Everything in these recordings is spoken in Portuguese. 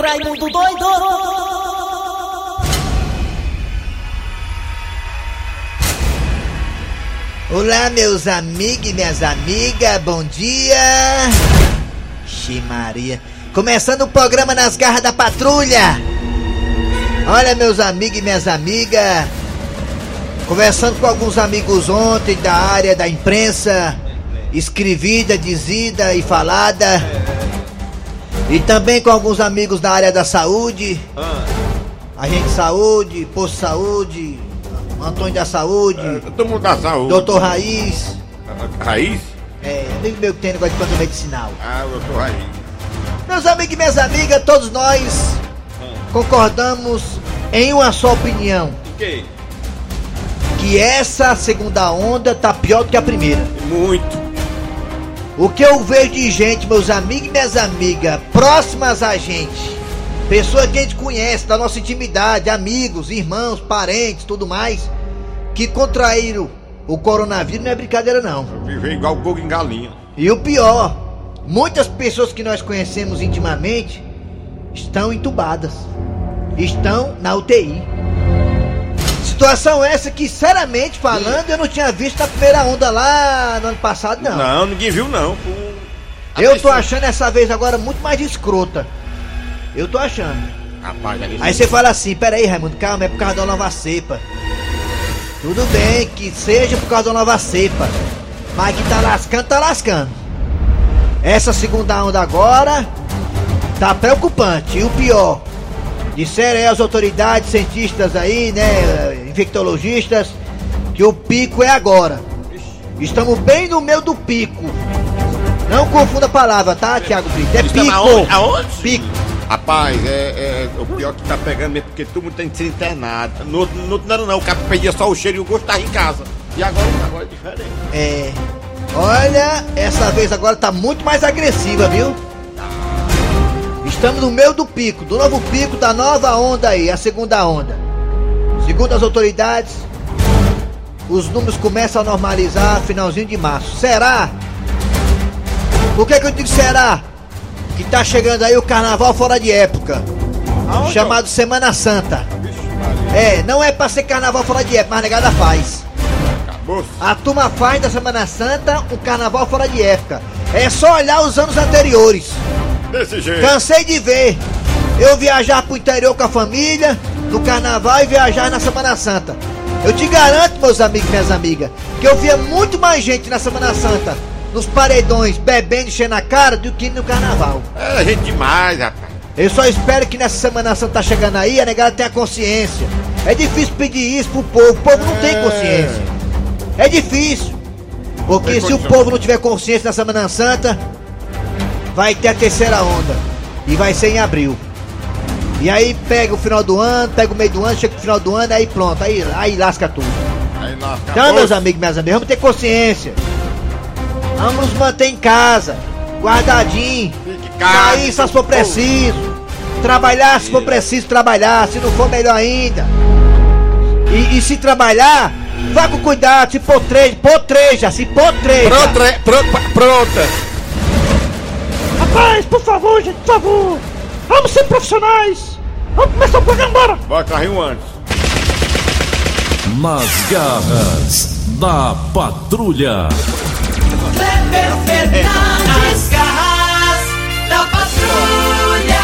Raimundo doido! Olá, meus amigos e minhas amigas, bom dia! Xi Maria, começando o programa nas garras da patrulha! Olha, meus amigos e minhas amigas, conversando com alguns amigos ontem da área da imprensa, escrevida, dizida e falada, e também com alguns amigos da área da saúde, agente de saúde, posto de saúde, Antônio da Saúde, Todo mundo da saúde. doutor Raiz. Raiz? É, amigo meu que tem negócio de plantão medicinal. Ah, doutor Raiz. Meus amigos e minhas amigas, todos nós concordamos em uma só opinião. Que? Que essa segunda onda tá pior do que a primeira. Muito. O que eu vejo de gente, meus amigos e minhas amigas, próximas a gente, pessoas que a gente conhece, da nossa intimidade, amigos, irmãos, parentes, tudo mais, que contraíram o coronavírus, não é brincadeira não. Viver igual coco em galinha. E o pior, muitas pessoas que nós conhecemos intimamente estão entubadas, estão na UTI. Situação essa que, sinceramente falando, eu não tinha visto a primeira onda lá no ano passado, não. Não, ninguém viu não. Eu tô achando essa vez agora muito mais escrota. Eu tô achando. Rapaz, ali. Aí você fala assim, peraí, Raimundo, calma, é por causa da nova cepa. Tudo bem que seja por causa da nova cepa. Mas que tá lascando, tá lascando. Essa segunda onda agora tá preocupante. E o pior, disseram aí as autoridades, cientistas aí, né, infectologistas, que o pico é agora. Estamos bem no meio do pico. Não confunda a palavra, tá, Thiago Brito? É pico. aonde? Aonde? Pico. Rapaz, é, é o pior que tá pegando mesmo, porque todo mundo tem que ser internado. No outro no não era não, o cara pedia só o cheiro e o gosto tá em casa. E agora, agora é diferente. É. Olha, essa vez agora tá muito mais agressiva, viu? Estamos no meio do pico, do novo pico da nova onda aí, a segunda onda. Segundo as autoridades, os números começam a normalizar finalzinho de março. Será? Por que, que eu digo será? Que tá chegando aí o carnaval fora de época. Aonde, chamado Semana Santa. É, não é pra ser carnaval fora de época, mas negada faz. A turma faz da Semana Santa um carnaval fora de época. É só olhar os anos anteriores. Desse jeito. Cansei de ver eu viajar pro interior com a família no carnaval e viajar na Semana Santa. Eu te garanto, meus amigos e minhas amigas, que eu via muito mais gente na Semana Santa, nos paredões, bebendo, enchendo a cara, do que no carnaval. É gente demais, rapaz. Eu só espero que nessa Semana Santa tá chegando aí, a negada tenha consciência. É difícil pedir isso pro povo, o povo não tem É. consciência. É difícil. Porque Tem se o povo não tiver consciência na Semana Santa, vai ter a terceira onda. E vai ser em abril. E aí pega o final do ano, pega o meio do ano, chega no final do ano, aí pronto, aí, aí lasca tudo. Aí nós Então, meus amigos e minhas amigas, vamos ter consciência. Vamos nos manter em casa, guardadinho. Sair só se for preciso. Trabalhar se for preciso trabalhar, se não for melhor ainda. E, e se trabalhar, vá com cuidado, se potreja, potreja, se potreja. Pronta, pronta, por favor, gente, por favor. Vamos ser profissionais. Vamos começar o programa, bora. Bora carrinho um antes. Nas garras da patrulha. Kleber Fernandes, garras da patrulha.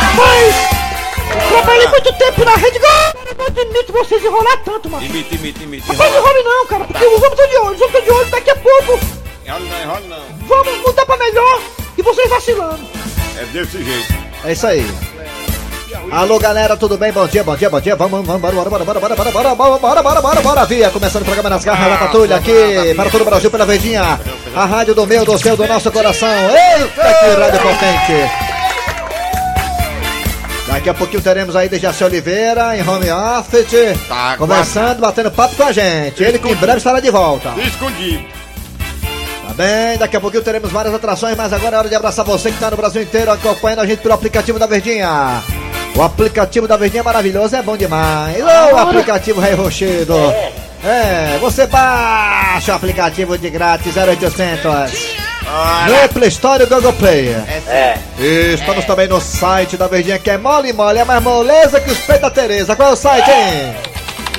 Rapaz, trabalhei muito tempo na Rede Globo. Eu não admito vocês enrolar tanto, mano. Imite, imite, imite. Não enrole não, cara, porque os homens estão de olho, os homens estão de olho. Daqui a pouco Enrola não, enrola não. vamos mudar pra melhor e vocês vacilando. É desse jeito. É isso aí. Alô galera, tudo bem? Bom dia, bom dia, bom dia. Vamos, vamos, bora, bora, bora, bora, bora, bora, bora, bora, bora, bora, bora, bora, via. Começando o programa nas garras da patrulha aqui para todo o Brasil pela Verdinha. A rádio do meu, do seu, do nosso coração. Eita, que rádio potente. Daqui a pouquinho teremos aí Dejaci Oliveira em home office, Tá, conversando, batendo papo com a gente. Ele que em breve estará de volta. Escondido. Bem, daqui a pouquinho teremos várias atrações, mas agora é hora de abraçar você que está no Brasil inteiro acompanhando a gente pelo aplicativo da Verdinha. O aplicativo da Verdinha é maravilhoso, é bom demais. Ô, aplicativo Rei Rochedo. É, você baixa o aplicativo de grátis 0800 no Play Store e Google Play. É. E estamos também no site da Verdinha que é mole mole, é mais moleza que os peitos da Tereza. Qual é o site, hein?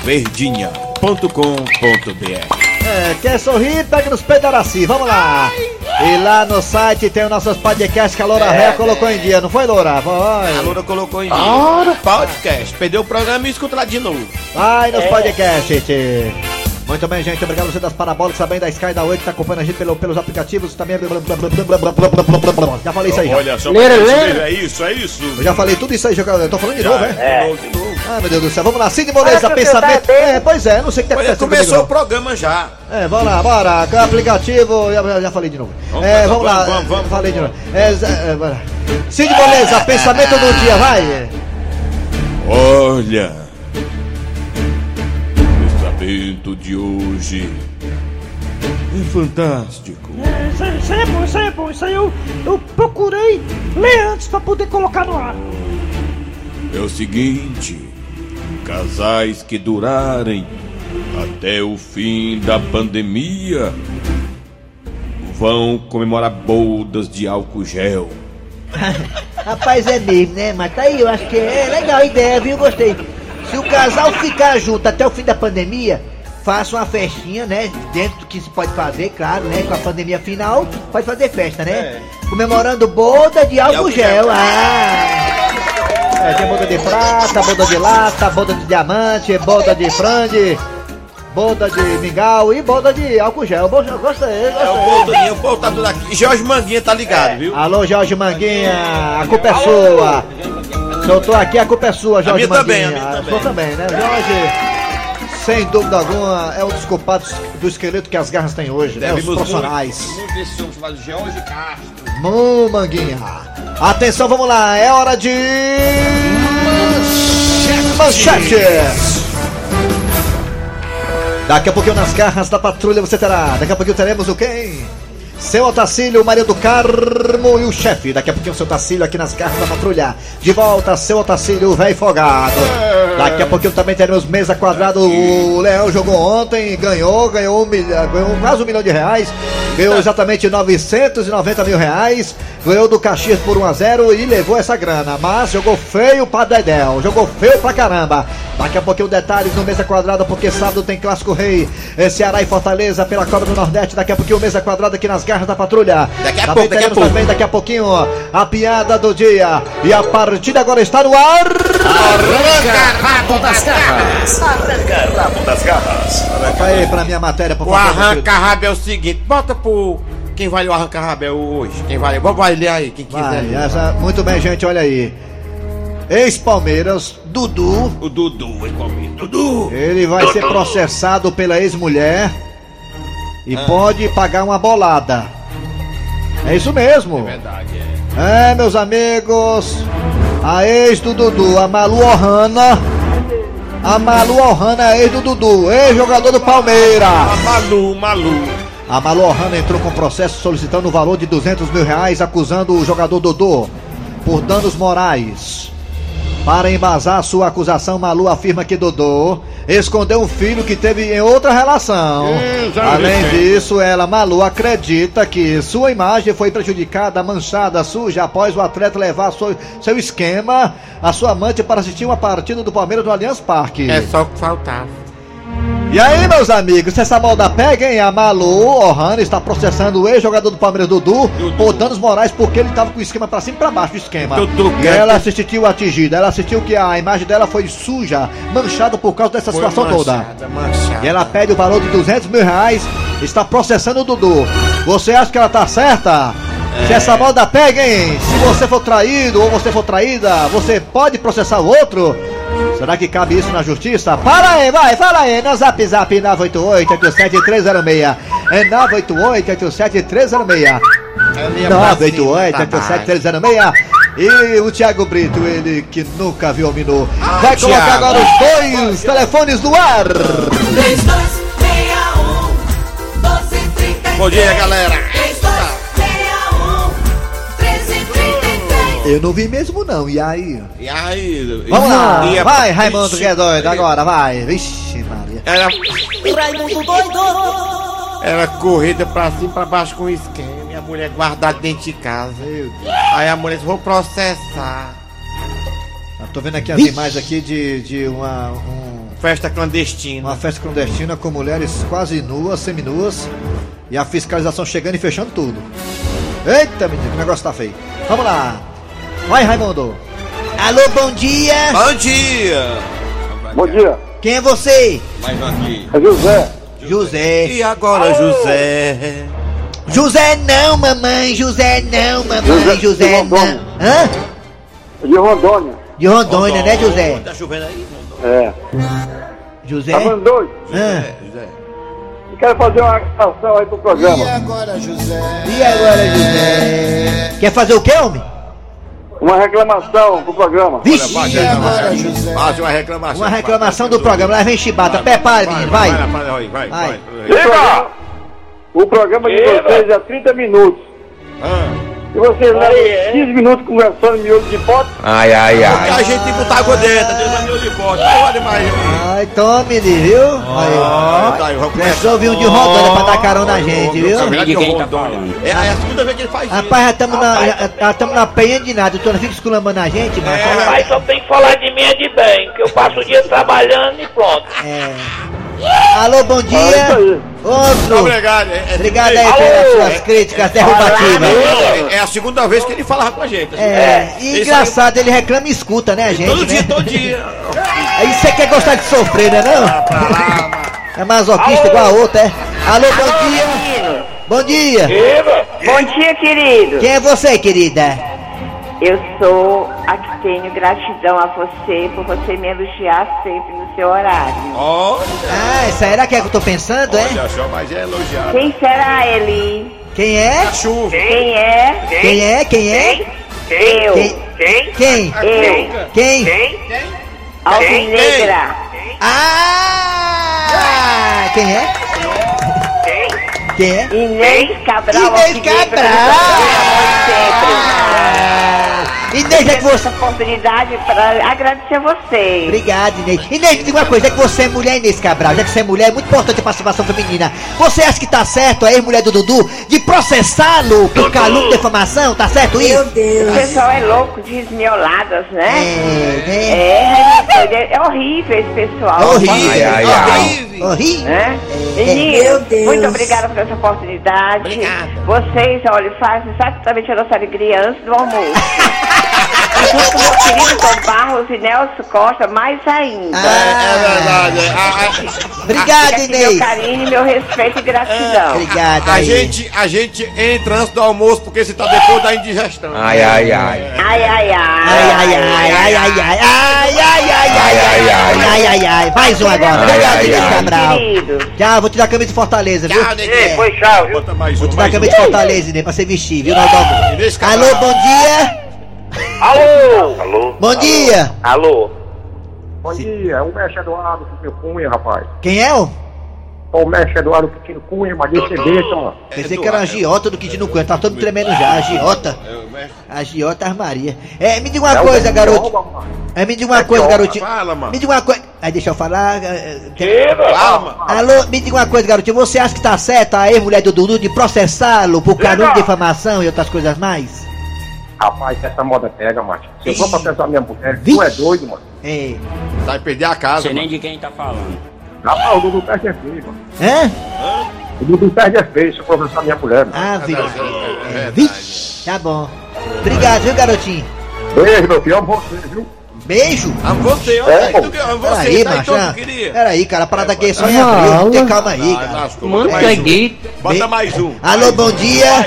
verdinha.com.br É, quer sorrir, pega nos peitos da Araci, vamos lá. E lá no site tem os nossos podcasts que a Loura Ré colocou em dia, não foi, Loura? A Vai, Loura colocou em dia. Podcast. Perdeu o programa e escuta lá de novo. vai nos podcasts, gente. Muito bem, gente. Obrigado a você das parabólicas, também da Sky da Oi, que tá acompanhando a gente pelo- pelos aplicativos também. Já falei isso aí, já. só, Lera, lera. é isso, é isso. Eu já falei tudo isso aí, jogador. Eu tô falando de novo, é? De novo, de novo. Ah, meu Deus do céu. Vamos lá, Cid Moleza, pensamento. tá É, pois é, não sei o que tá Olha, acontecendo. começou o comigo, programa já. É, vamos lá, bora. Com o aplicativo. Já, já- falei de novo. Vamos, é, vamos, vamos, lá. vamos, vamos, falei vamos, de novo. É, é, bora. Cid Moleza, pensamento do dia, vai. Olha, o pensamento de hoje é fantástico. É, isso, aí- isso aí é bom, isso aí é bom, isso aí eu, eu procurei ler antes pra poder colocar no ar. É o seguinte: casais que durarem até o fim da pandemia vão comemorar bodas de álcool gel. Rapaz, é mesmo, né? Mas tá aí, eu acho que é legal a ideia, viu? Gostei. Se o casal ficar junto até o fim da pandemia, faça uma festinha, né? Dentro do que se pode fazer, claro, né? Com a pandemia final, pode fazer festa, né? Comemorando boda de álcool álcool gel. gel. Ah! É, tem boda de prata, boda de lata, boda de diamante, boda de frango, boda de mingau e boda de álcool gel. Gostei, gostei. É o todinho, o povo tá tudo aqui. Jorge Manguinha tá ligado, viu? Alô, Jorge Manguinha, a culpa é sua. Se eu tô aqui, a culpa é sua, Jorge minha Manguinha. também, a minha A também. também, né? Jorge, sem dúvida alguma, é um dos culpados do esqueleto que as garras têm hoje, né? Os profissionais. muito desse homem chamado Jorge Castro. Mão, Manguinha. Atenção, vamos lá, é hora de... Manchetes. Daqui a pouquinho nas garras da patrulha você terá. Daqui a pouquinho teremos o quem? Seu Otacílio, Maria do Carmo e o chefe. Daqui a pouquinho o seu Otacílio aqui nas garras da patrulha. De volta, seu Otacílio, velho folgado. Daqui a pouquinho também teremos mesa quadrada. O Leão jogou ontem, ganhou, ganhou, um milhão, ganhou quase um milhão de reais. Ganhou exatamente 990 mil reais. Ganhou do Caxias por 1 a 0 e levou essa grana. Mas jogou feio pra Dedéu. Jogou feio pra caramba. Daqui a pouquinho detalhes no Mesa Quadrada, porque sábado tem Clássico Rei. É Ceará e Fortaleza pela Copa do Nordeste. Daqui a pouquinho Mesa Quadrada aqui nas garras da patrulha. Daqui a também pouco, daqui a pouco. também daqui a pouquinho a piada do dia. E a partida agora está no ar. Coloca aí pra minha matéria, por O favor. meu querido. arranca-rabo é o seguinte, bota pro... Quem vale o arranca-rabo é hoje? Quem vale? Vamos vai ler aí, quem quiser. Vai, essa- muito bem, gente, olha aí. Ex-Palmeiras, Dudu, O Dudu, hein, Palmeiras? Dudu! ele vai ser processado pela ex-mulher e Ah. pode pagar uma bolada. É isso mesmo. Verdade, é. É, meus amigos, a ex do Dudu, a Malu Ohana. A Malu Ohana é ex do Dudu, ex-jogador do Palmeiras. A Malu, Malu. A Malu Ohana entrou com processo solicitando o valor de 200 mil reais, acusando o jogador Dodô por danos morais. Para embasar sua acusação, Malu afirma que Dodô escondeu um filho que teve em outra relação. Além disso, ela, Malu, acredita que sua imagem foi prejudicada, manchada, suja, após o atleta levar sua- seu esquema a sua amante para assistir uma partida do Palmeiras no Allianz Parque. É só o que faltava. E aí, meus amigos, se essa moda pega, hein? A Malu Ohana está processando o ex-jogador do Palmeiras, Dudu, por danos morais, porque ele estava com o esquema pra cima e pra baixo do esquema. Dudu, e ela se sentiu atingida, ela sentiu que a imagem dela foi suja, manchada por causa dessa situação toda. manchada, manchada. E ela pede o valor de 200 mil reais, está processando o Dudu. Você acha que ela tá certa? Se essa moda pega, hein? Se você for traído ou você for traída, você pode processar o outro? Será que cabe isso na justiça? Para aí, vai, fala aí, no zap zap 988-87306. É 988-87306. 988-87306. E o Thiago Brito, ele que nunca viu o Minu, vai colocar Thiago. agora os dois telefones no ar. 3261 1233 Bom dia, galera. Eu não vi mesmo não, e aí? E aí? Vamos lá, ia- vai Raimundo que é doido, agora vai. Vixe Maria. Era, Raimundo doido era corrida pra cima e pra baixo com esquema. a mulher guardada dentro de casa. Aí a mulher disse, vou processar. Eu tô vendo aqui as imagens aqui de, de uma, um- Festa clandestina. uma festa clandestina com mulheres quase nuas, seminuas, e a fiscalização chegando e fechando tudo. Eita, menino, que negócio tá feio. Vamos lá. Vai, Raimundo. Alô, bom dia. Bom dia! Bom dia, Quem é você? Mais um aqui. é José. José. E agora, José? José não, mamãe. José não, mamãe. José- José José não. Rondônia. Hã? De Rondônia. De Rondônia, né, José? Tá chovendo aí? É. José? Tá falando doido? Hã? José. E quero fazer uma ação aí pro programa. E agora, José? Quer fazer o quê, homem? Uma reclamação pro programa. Vixe, Faz agora, José. Faz uma reclamação. uma reclamação do programa. Lá vem chibata. Prepare, menino, vai. Vai, vai, vai, vai. Vai. vai. O programa, o programa de vocês é 30 minutos. Ah. E vocês levam 15 minutos conversando em miúdo de foto. Ai, ai, ai. Porque a gente botar água dentro, Deus me olhar de bote. Olha mais. Ai, tome ele, viu? Ah, Aí, vamos Precisou vir um de Rondônia pra dar carona na gente, viu? De quem tá falando? É, é a segunda vez que ele faz isso. Rapaz, já estamos na, já- na penha de nada. Tu não fica esculambando a gente. Mas só tem que falar de mim é de bem, que eu passo o dia trabalhando e pronto. É. Alô, bom É dia. Outro. Obrigado. É, é, Obrigado aí é, pelas suas críticas derrubativas. é, é a segunda vez que ele falava com a gente. É, e engraçado, ele reclama e escuta, né, gente? Todo né? dia, todo dia. Aí você quer gostar de sofrer, né não? É masoquista igual a outra, é? Alô, bom dia. Bom dia. Bom dia, querido. Quem é você, querida? Eu sou a que tenho gratidão a você por você me elogiar sempre no seu horário. Olha, Ah, será que é que eu tô pensando, é? olha só, mas é elogiado. Quem será, Eli? Quem é? Chuva. Quem é? Quem é? Quem é? Eu. Quem? quem? Quem? Eu. Quem? Quem? Alvinegra. Ah! Quem é? Quem é? Inês Cabral. Inês Cabral. Inês, é que você... Essa oportunidade para agradecer a você. Obrigado, Inês. Inês, me diga uma coisa, é que você é mulher, Inês Cabral, já que você é mulher, é muito importante a participação feminina. Você acha que tá certo, a ex-mulher do Dudu, de processá-lo por calúnia e defamação? Tá certo isso? O pessoal é louco de esmioladas, né? É, né? É, é, é horrível esse pessoal. Horrível, Ai, ai, ai. horrível, horrível. Né? Meninos, muito obrigada por essa oportunidade. Vocês, olha, fazem exatamente a nossa alegria antes do almoço. e junto com meu querido Tom Barros e Nelson Costa, mais ainda. É verdade. é. A, a- Obrigado, Fica aqui meu Inês. carinho, meu respeito e gratidão. Obrigado a, gente, a gente entra antes do almoço porque você tá depois da indigestão. Ai, ai, ai. Ai, ai, ai. Ai, ai, ai, ai, ai, ai, ai, ai, ai, ai, ai, ai, ai, ai, ai, mais um agora. Obrigado, Inês. Cabral. Querido. Tchau, vou te dar a camisa de Fortaleza, viu? Tchau. Foi tchau, mais um, Vou te dar a um. camisa de Fortaleza, Inês, pra você vestir, viu? Inês. Alô, bom dia. Alô? Alô? Bom dia. Alô? Bom dia, é o mestre Eduardo Quintino Cunha, rapaz. Quem é, ô? É o mestre Eduardo Quintino Cunha, mas deixa besta, ó. Pensei que era a Giota do Quintino Cunha, tá todo tremendo já, a Giota. A Giota Armaria. É, me diga uma coisa, garoto. É, me diga uma coisa, garotinho. Fala, mano. Me diga uma coisa. Aí, deixa eu falar. eh, eh, Eva? Fala, mano. Alô, me diga uma coisa, garotinho. Você acha que tá certo a ex-mulher do Dudu de processá-lo por calúnia de difamação e outras coisas mais? Rapaz, essa moda pega, macho. Se eu vou Ih. processar minha mulher, Vixe. tu é doido, mano. É. Vai perder a casa. Sei nem de quem tá falando. Rapaz, o Dudu perde é feio, mano. Hã? O Dudu perde é feio se eu processar minha mulher, mano. Ah, vi. É verdade. Vixe, tá bom. Obrigado, viu, garotinho? Beijo, meu filho, amo você, viu? Beijo. Amo você, olha aí. tu você, Peraí, tá aí macho. ah, que queria. Peraí, cara, a parada aqui é só em abril. Tem calma aí, Ah, cara. lascou. Bota mais um. Bota mais um. Alô, bom dia.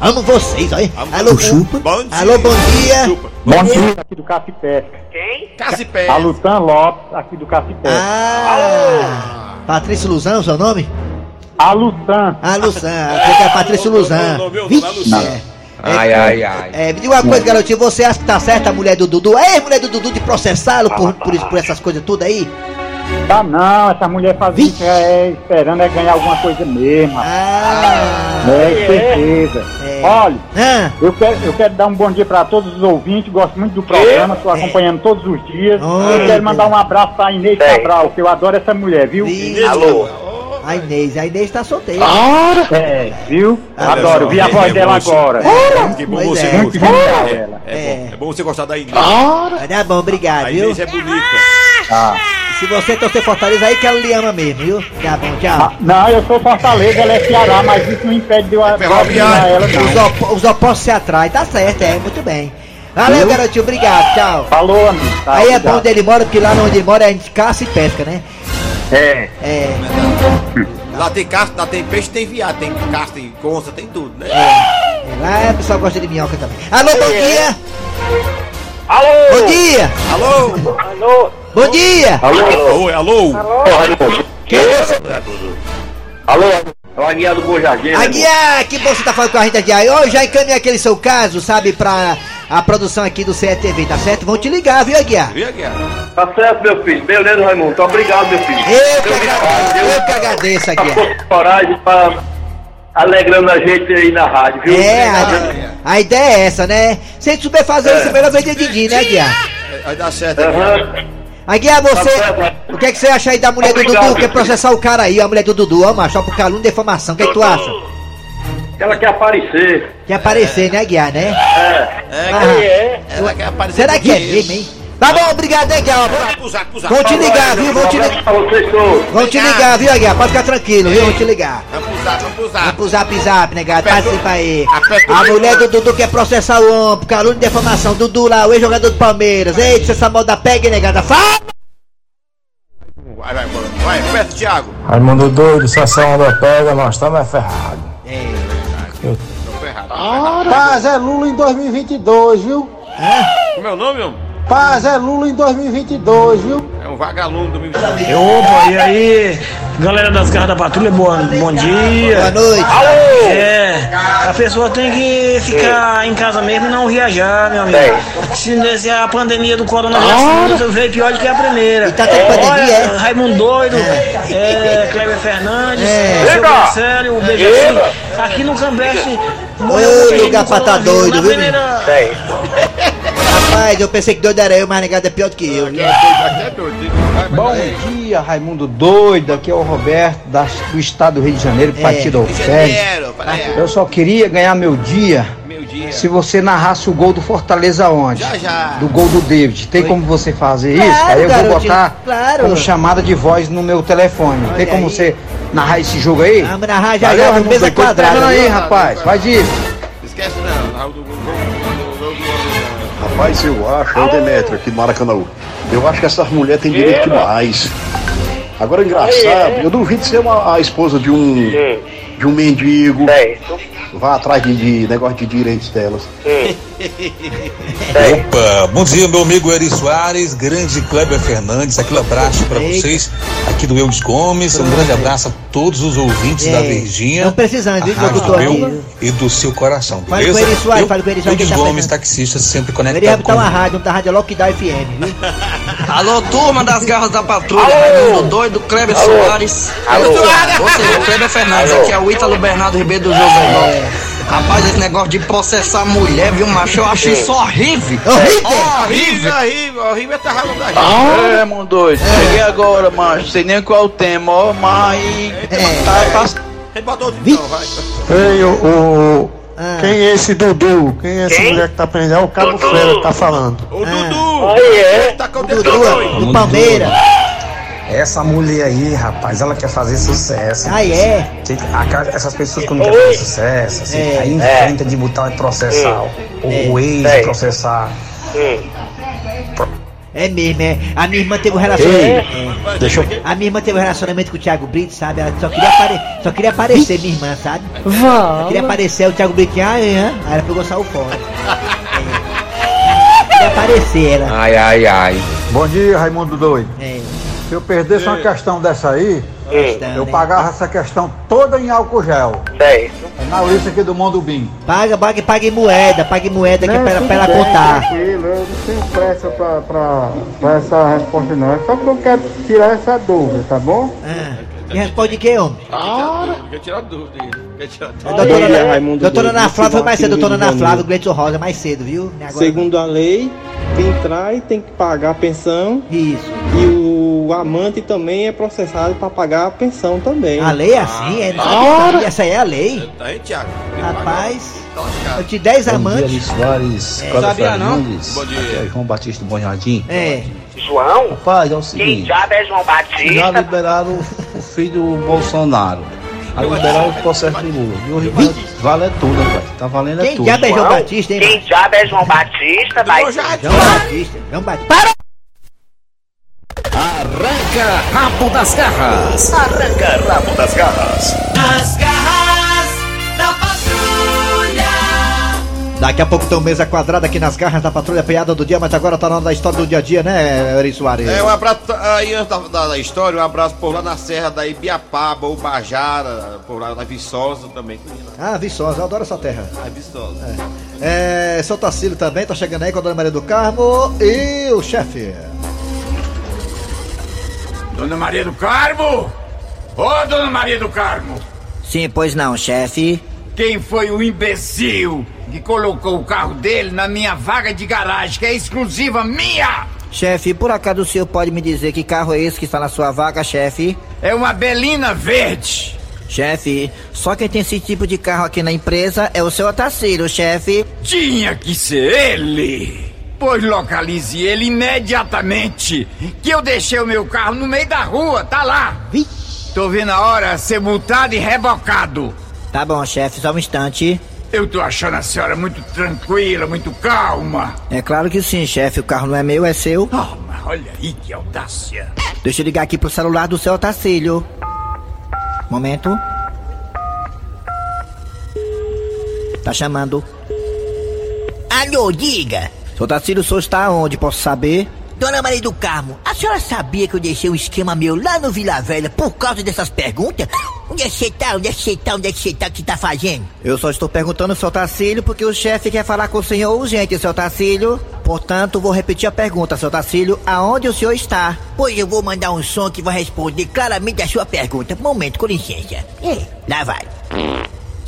Amo vocês, olha. Alô, chupa. Bom dia. Alô, bom dia. Chupa. Bom dia, aqui do Cafipé. Quem? Cacipé. A Lutan Lopes, aqui do Cafipé. Ah, Patrícia Luzan, o seu nome? A Lutan. Ah, Luzan, achei que era Patrícia Luzan. Não, não, é. Ai, ai, ai. É, me diga uma coisa, garotinho, você acha que tá certa a mulher do Dudu? É, mulher do Dudu de processá-lo por, por, isso- por essas coisas tudo aí? Tá não, essa mulher fazia isso é esperando é ganhar alguma coisa mesmo. Ah, É, certeza. É. Olha, ah, eu quero, eu quero dar um bom dia pra todos os ouvintes, gosto muito do programa, estou acompanhando todos os dias. Eu quero mandar um abraço pra Inês. Cabral, que eu adoro essa mulher, viu? Alô? A Inês, a Inês tá solteira. É, viu? Adoro, vi a voz é dela bom, agora. Que bom Pois você é. Gostar. genial É, é É. bom. É bom você gostar da Inês. Vai dar bom, obrigado, A viu? Inês é bonita. Ah. Se você torcer Fortaleza, aí que ela lhe ama mesmo, viu? Tá bom, tchau. Ah, Não, eu sou Fortaleza, ela é Ceará, mas isso não impede de eu ferroviário. ela, Os, não. op os opostos se atraem, tá certo, é, muito bem. Valeu, garotinho, obrigado, tchau. Falou, amigo. Tá, Aí é obrigado. bom onde ele mora, porque lá onde ele mora a gente caça e pesca, né? É. É, Lá tem caça, lá tem peixe, tem viado, tem caça, tem conça, tem tudo, né? é, lá o pessoal gosta de minhoca também. Alô, bom dia! Alô? Bom dia! Alô? Alô? Bom dia! Alô? Alô? Quem é você? Alô? É o Aguiar do Bom Jardim. né, Aguiar, que bom você tá falando com a gente, Aguiar. Eu já encaminhei aquele seu caso, sabe, pra a produção aqui do CETV, tá certo? Vão te ligar, viu, Aguiar? Viu, Guiar? Tá certo, meu filho. Beleza, Raimundo. Muito obrigado, meu filho. Eu que agradeço, Deus eu que agradeço, tá Aguiar. coragem pra alegrando a gente aí na rádio, viu? É, a, a ideia é essa, né? Se a gente souber fazer isso, é melhor vender Didi, né, Aguiar? Vai dar certo. Aham. Aguiar, você. Tá O que, é que você acha aí da mulher do Obrigado, Dudu? Quer processar o cara aí, a mulher do Dudu, ó, macho, só por calúnia e defamação. O que, é que tu acha? Ela quer aparecer. Quer aparecer, né, Aguiar, né? É. É, Ah, ela quer aparecer será que é mesmo, hein? Tá bom, obrigado, né? Acusar, acusar. Vão te ligar, viu? Vão te ligar. Vão te ligar, viu, Aguiar? Pode ficar tranquilo, viu? Vão te ligar. Vamos usar, vamos Vamos usar. pro zap zap, negado. Participa aí. A mulher do Dudu quer processar o homem por calúnia e defamação. Dudu lá, o ex-jogador do Palmeiras. Eita, essa moda pega, hein, negada. Fala! Vai, vai, vai. Vai, Thiago. Raimundo doido, se essa onda pega, nós estamos ferrados. É. Tô ferrado. Paz é Lula em 2022, viu? Como é o nome, homem? Paz é Lula em 2022, viu? É um vagalume do meu Opa, e aí? Galera das garras da patrulha, boa, bom Boa dia. noite. É, a pessoa tem que ficar em casa mesmo e não viajar, meu amigo. Se, se a pandemia do coronavírus veio pior do que a primeira. E tá tendo pandemia, Olha, é? Raimundo Doido, é, Kleber Fernandes, É. seu Marcelo, o BBC. Aqui no Cambeste Ô, lugar com pra tá doido, viu, primeira- Rapaz, eu pensei que doido era eu, mas negado é pior do que eu. É. Vai, vai, Bom vai. dia, Raimundo Doido. Aqui é o Roberto, da- do estado do Rio de Janeiro, É. partido. Janeiro, vai. Eu só queria ganhar meu dia Meu dia. se você narrasse o gol do Fortaleza onde? Já, já. Do gol do David. Tem como você fazer isso? Claro, Aí eu vou botar claro. como chamada de voz no meu telefone. Tem Olha como aí. você narrar esse jogo aí? Vamos narrar já Valeu, já, Raimundo mesa quadrada. aí, rapaz. Faz isso. Esquece não. Do gol do gol. Rapaz, eu acho, é o Demetrio aqui do Maracanã. Eu acho que essas mulheres têm direito demais. Agora, engraçado, eu duvido ser uma, a esposa de um, de um mendigo. Vá atrás de, de negócio de direitos delas. Opa, bom dia, meu amigo Eri Soares, grande Kleber Fernandes, aquele abraço para vocês aqui do Eudes Gomes, um grande abraço a todos os ouvintes É, da Verdinha, não precisando, rádio locutor do meu e do seu coração, Fale beleza? com o Eri Soares, fale com o Eri Soares, Eudes tá Gomes, taxista, sempre Ele conectado botar uma comigo. rádio, uma rádio Lockdown FM, viu? Alô, turma das garras da patrulha, Raimundo Doido, Kleber Soares. Alô. O Kleber Fernandes, aqui é o Ítalo Bernardo Ribeiro do José Rapaz, esse negócio de processar mulher, viu, macho? Eu acho isso horrível. Horrível! Horrível, horrível, horrível é tá ralando da gente. É, mano doido. Cheguei agora, macho. Sei nem qual é o tema, ó, mas. É. Tá, tá então, vai. Ei, o, o- Ah. Quem é esse Dudu? Quem é essa Quem? mulher que tá prendendo? É o Cabo Fera que tá falando. O Dudu. Aí é. Ele tá com o dedo Dudu, do Palmeiras. Essa mulher aí, rapaz, ela quer fazer sucesso. Ah, é? Essas pessoas que não querem fazer sucesso, assim, É. aí inventa de botar e processar. O, o ex É. processar. É mesmo, é. A minha irmã teve um relacionamento. é. Deixa eu. A minha irmã teve um relacionamento com o Thiago Brito, sabe? Ela só queria, apare... só queria aparecer, minha irmã, sabe? Só queria aparecer, o Thiago Brito, ah, é, hã? aí ela pegou saiu fora. É. Queria aparecer ela. Ai, ai, ai. Bom dia, Raimundo Doido. É. Se eu perdesse uma questão dessa aí, Questão, eu né? pagava essa questão toda em álcool gel. Certo. É na lista aqui do Mundo Bim. Paga, paga em moeda, paga em moeda aqui pra, pra ela contar. Tranquilo, eu não tenho pressa pra, pra, pra essa resposta não. É só que eu quero tirar essa dúvida, tá bom? Ah, me responde que, homem? Quer tirar dúvida aí. Quer tirar A dúvida. doutora, é Ana- Raimundo doutora Ana Flávia foi mais cedo, doutora Ana Flávia, o Gleison Rosa mais cedo, viu? Agora- Segundo a lei, quem trai tem que pagar a pensão Isso. e o o amante também é processado para pagar a pensão também. A lei é assim, é, Ora! essa aí é a lei. Aí, Tiago. Rapaz, eu te 10 Bom dia, amantes. Eli Soares, É. Sabia não? Bom dia. Aqui é João Batista do Bom Jardim. É. João? Rapaz, é o Quem seguinte. diabo é João Já Batista? liberaram o filho do Bolsonaro. Aí liberaram o processo do Lula. E hoje vale, vale tudo, rapaz. Tá valendo é Quem tudo. diabo é João Batista, hein? Quem diabo é João Batista? Vai... João Batista, João Batista. Para! Arranca rabo das garras. Arranca rabo das garras. Nas garras da patrulha. Daqui a pouco tem um mesa quadrada aqui nas garras da patrulha piada do dia, mas agora tá na hora da história do dia a dia, né, Eri Soares? É, um abraço aí antes da, da, da história, um abraço por lá na Serra da Ibiapaba, o Bajara, por lá na Viçosa também. Ah, Viçosa, eu adoro essa terra. Ah, Viçosa. É, seu Tacílio também tá chegando aí com a Dona Maria do Carmo e o chefe. Dona Maria do Carmo? Ô, Dona Maria do Carmo! Sim, pois não, chefe. Quem foi o imbecil que colocou o carro dele na minha vaga de garagem, que é exclusiva minha? Chefe, por acaso o senhor pode me dizer que carro é esse que está na sua vaga, chefe? É uma Belina verde. Chefe, só quem tem esse tipo de carro aqui na empresa é o seu Otacílio, chefe. Tinha que ser ele. Pois localize ele imediatamente. Que eu deixei o meu carro no meio da rua, tá lá. Tô vendo a hora ser multado e rebocado. Tá bom, chefe, só um instante. Eu tô achando a senhora muito tranquila, muito calma. É claro que sim, chefe. O carro não é meu, é seu. Oh, mas olha aí que audácia. Deixa eu ligar aqui pro celular do seu Otacílio. Momento. Tá chamando. Alô, diga. Seu Otacílio, o senhor está onde? Posso saber? Dona Maria do Carmo, a senhora sabia que eu deixei um esquema meu lá no Vila Velha por causa dessas perguntas? Onde é que você tá? Onde é que você tá? Onde é que você tá? O que você tá fazendo? Eu só estou perguntando, seu Tacílio, porque o chefe quer falar com o senhor urgente, seu Tacílio. Portanto, vou repetir a pergunta, seu Tacílio. Aonde o senhor está? Pois eu vou mandar um som que vai responder claramente a sua pergunta. Momento, com licença. É, lá vai.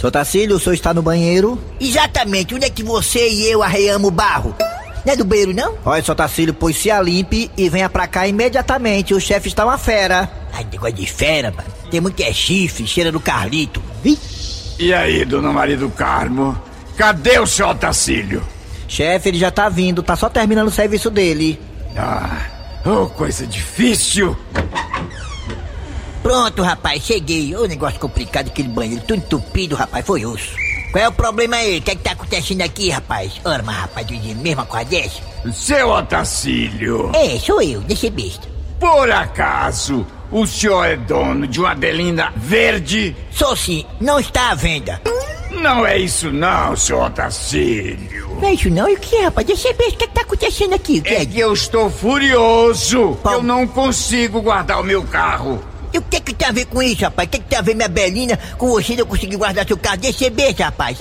Seu Tacílio, o senhor está no banheiro? Exatamente, onde é que você e eu arreamos o barro? Não é do banheiro, não? Olha, seu Tacílio, pois se alimpe e venha pra cá imediatamente. O chefe está uma fera. Ai, negócio de fera, mano. Tem muito é chifre, cheira do Carlito. E aí, Dona Maria do Carmo? Cadê o seu Otacílio? Chefe, ele já tá vindo, tá só terminando o serviço dele. Ah, oh, coisa difícil. Pronto, rapaz, cheguei. Ô, negócio complicado, aquele banheiro tudo entupido, rapaz, foi osso. Qual é o problema aí? O que é que tá acontecendo aqui, rapaz? Ora, mas rapaz, eu disse mesmo coisa dessa? Seu Otacílio. É, sou eu, deixa besta. Por acaso, o senhor é dono de uma Belina verde? Sou sim, não está à venda. Não é isso não, seu Otacílio. Não é isso não? E o que é, rapaz? Deixa besta, o que é que tá acontecendo aqui? O que É que eu estou furioso. Eu não consigo guardar o meu carro. E o que que tem a ver com isso, rapaz? O que que tem a ver minha Belina com você não conseguir guardar seu carro? Deixa besta, rapaz.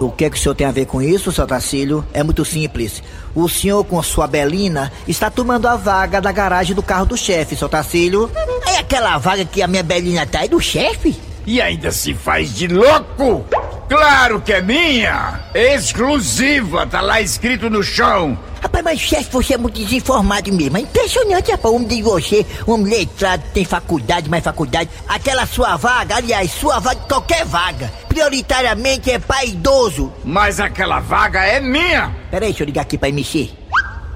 O que é que o senhor tem a ver com isso, seu Tacílio? É muito simples. O senhor, com sua Belina, está tomando a vaga da garagem do carro do chefe, seu Tacílio. É aquela vaga que a minha Belina tá, é do chefe? E ainda se faz de louco? Claro que é minha! Exclusiva, tá lá escrito no chão. Rapaz, mas chefe, você é muito desinformado mesmo. É impressionante, rapaz. Um de você, um homem letrado, tem faculdade, mais faculdade. Aquela sua vaga, aliás, sua vaga, qualquer vaga, prioritariamente é para idoso. Mas aquela vaga é minha! Peraí, deixa eu ligar aqui pra MC.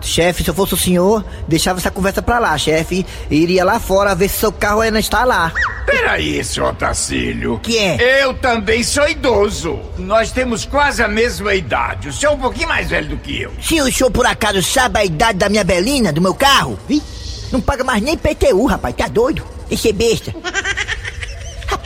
Chefe, se eu fosse o senhor, deixava essa conversa pra lá, chefe. Iria lá fora ver se seu carro ainda está lá. Peraí, seu Otacílio. Que é? Eu também sou idoso. Nós temos quase a mesma idade. O senhor é um pouquinho mais velho do que eu. Se o senhor por acaso sabe a idade da minha Belina, do meu carro, vi? Não paga mais nem PTU, rapaz, tá doido? Esse é besta.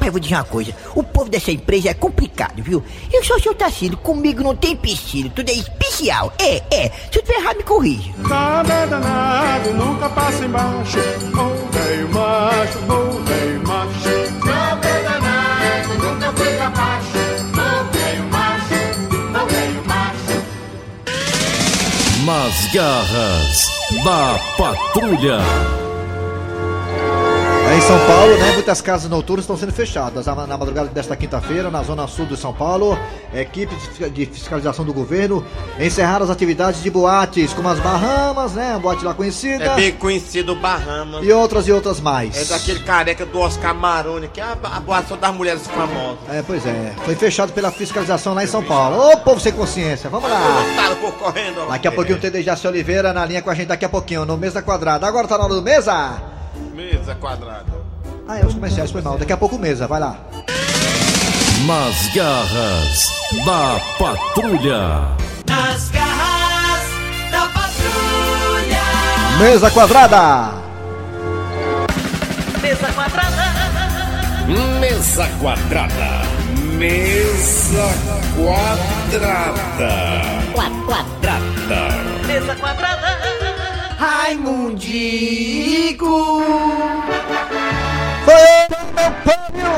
Eu vou dizer uma coisa. O povo dessa empresa é complicado, viu? Eu sou seu Tacílio, comigo não tem empecilho, tudo é especial. É, é. Se eu tiver errado, me corrija. Nada é danado, nunca passa embaixo. Ô velho macho, ô velho macho. Nada é danado, nunca foi pra baixo. Ô velho macho, ô velho macho. Nas garras da patrulha. Em São Paulo, né, muitas casas noturnas estão sendo fechadas. Na madrugada desta quinta-feira, na zona sul de São Paulo, equipes de fisca- de fiscalização do governo encerraram as atividades de boates, como as Bahamas, né, uma boate lá conhecida, É bem conhecido o Bahamas. e outras e outras mais. É daquele careca do Oscar Maroni, que é a, a boate só das mulheres famosas. É, pois é. Foi fechado pela fiscalização lá em São Paulo. Ô, povo sem consciência, vamos lá. Por correndo. Daqui a pouquinho tem Dejaci Oliveira na linha com a gente daqui a pouquinho, no Mesa Quadrada. Agora tá na hora do Mesa? Mesa quadrada. Ah, é os comerciais, foi mal. Daqui a pouco Mesa, vai lá. Nas garras da patrulha. Nas garras da patrulha. Mesa Quadrada. Mesa quadrada. Mesa quadrada. Mesa quadrada. Quadrada. Mesa quadrada. Raimundico. Foi meu prêmio!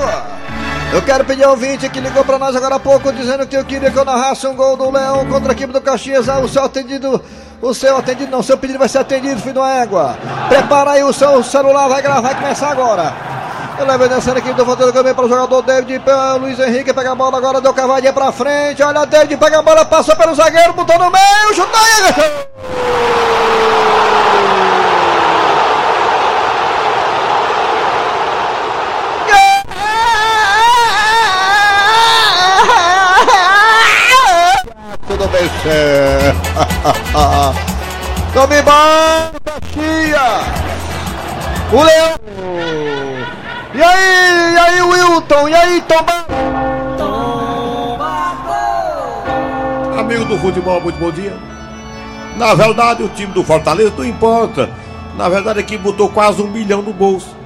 Eu quero pedir ao ouvinte que ligou pra nós agora há pouco dizendo que eu queria que eu narrasse um gol do Leão contra a equipe do Caxias. Ah, o seu atendido, o seu atendido não, seu pedido vai ser atendido, filho da égua. Prepara aí o seu celular, vai gravar, vai começar agora. Eu levo dançando aqui do Fantasma também para o jogador David, para Luiz Henrique, pega a bola agora, deu cavadinha pra frente. Olha, David pega a bola, passou pelo zagueiro, botou no meio, chutou aí! Cé. Tome banho, Caxias. O Leão. E aí, e aí, Wilton? E aí, Tomba? Amigo do futebol, muito bom dia. Na verdade, o time do Fortaleza não importa. Na verdade, aqui botou quase um milhão no bolso.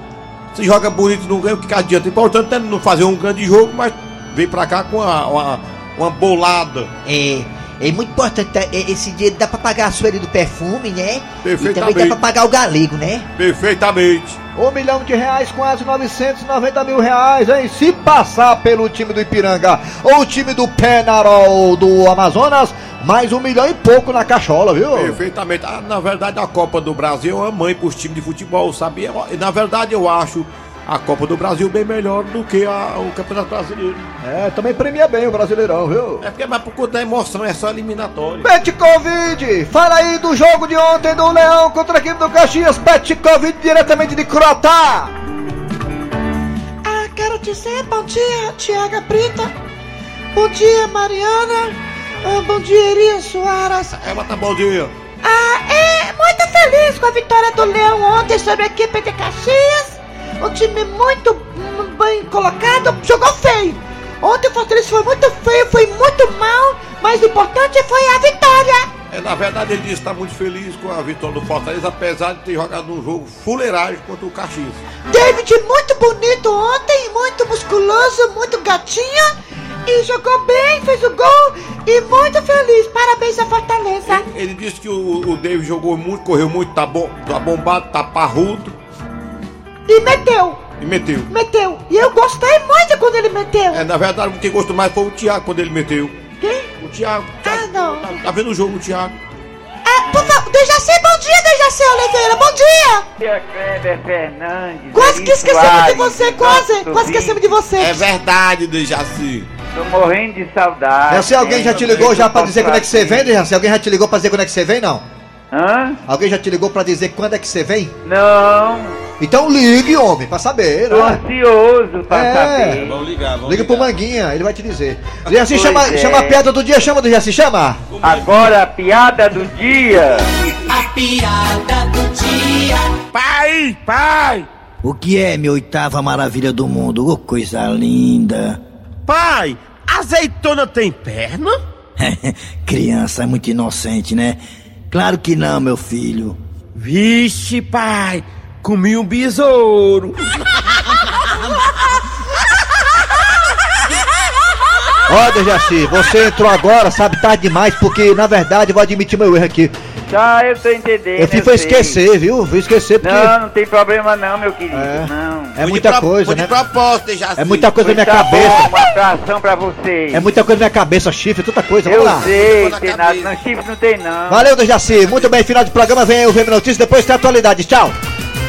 Se joga bonito, não ganha, o que que adianta? O importante é não fazer um grande jogo, mas vem pra cá com uma, uma, uma bolada. É, é muito importante, é, esse dinheiro dá pra pagar a sueli do perfume, né? E também Perfeitamente. dá pra pagar o galego, né? Perfeitamente. Um milhão de reais, quase 990 mil reais, hein? Se passar pelo time do Ipiranga ou o time do Penarol do Amazonas, mais um milhão e pouco na cachola, viu? Perfeitamente. Ah, na verdade, a Copa do Brasil é uma mãe pros times de futebol, sabia? E, Na verdade, eu acho a Copa do Brasil bem melhor do que a- o Campeonato Brasileiro. É, também premia bem o Brasileirão, viu? É porque é mais por conta da emoção, é só eliminatório. Bet Covid, fala aí do jogo de ontem do Leão contra a equipe do Caxias. Bet Covid diretamente de Croatá. Ah, quero dizer bom dia, Tiaga Brita. Bom dia, Mariana. Ah, bom dia, Eri Soares. É, mas tá bom dia. Ah, é muito feliz com a vitória do Leão ontem sobre a equipe de Caxias. Um time muito bem colocado, jogou feio. Ontem o Fortaleza foi muito feio, foi muito mal, mas o importante foi a vitória. É, na verdade, ele disse que está muito feliz com a vitória do Fortaleza, apesar de ter jogado um jogo fuleiragem contra o Caxias. David muito bonito ontem, muito musculoso, muito gatinho. E jogou bem, fez o gol e muito feliz. Parabéns à Fortaleza. Ele disse que o, o David jogou muito, correu muito, tá, bom, tá bombado, tá parrudo E meteu, e meteu. meteu. E eu gostei muito quando ele meteu. É, na verdade, quem gostou mais foi o Thiago quando ele meteu. Quem? O Thiago. Ah, não. Tá, tá vendo o jogo, o Thiago? Ah, por favor, Dejaci, bom dia, Dejaci Oliveira, bom dia. Kleber Fernandes. Quase que esquecemos de você, quase, quase esquecemos de você. É verdade, Dejaci. Tô morrendo de saudade. Se alguém já te ligou já pra dizer quando é que você vem, se alguém já te ligou pra dizer quando é que você vem, não? Hã? Alguém já te ligou pra dizer quando é que você vem? Não. Então ligue, homem, pra saber, Tô né? ansioso pra É. saber. Vamos ligar, vamos Liga pro Manguinha, ele vai te dizer. Jaci, chama, é. chama a piada do dia, chama do Jaci, chama! Agora a piada do dia. A piada do dia. Pai, pai! O que é minha oitava maravilha do mundo? Ô, coisa linda. Pai, azeitona tem perna? Criança é muito inocente, né? Claro que não, meu filho. Vixe, pai, comi um besouro. Ó, Dejaci, você entrou agora, sabe, tarde demais, porque na verdade eu vou admitir meu erro aqui. Tá, eu tô entendendo. Eu sei. foi esquecer, viu? Fui esquecer porque Não, não tem problema não, meu querido. É. Não. é muita coisa, Foi né? de propósito, Dejaci. É muita coisa na minha Tá cabeça. bom, uma atração pra vocês. É muita coisa na minha cabeça, chifre, tanta coisa. Eu Vamos lá. sei, tem nada. Não, chifre não tem não. Valeu, Dejaci. Muito bem, final de programa. Vem aí o VM Notícias, depois tem atualidade. Tchau.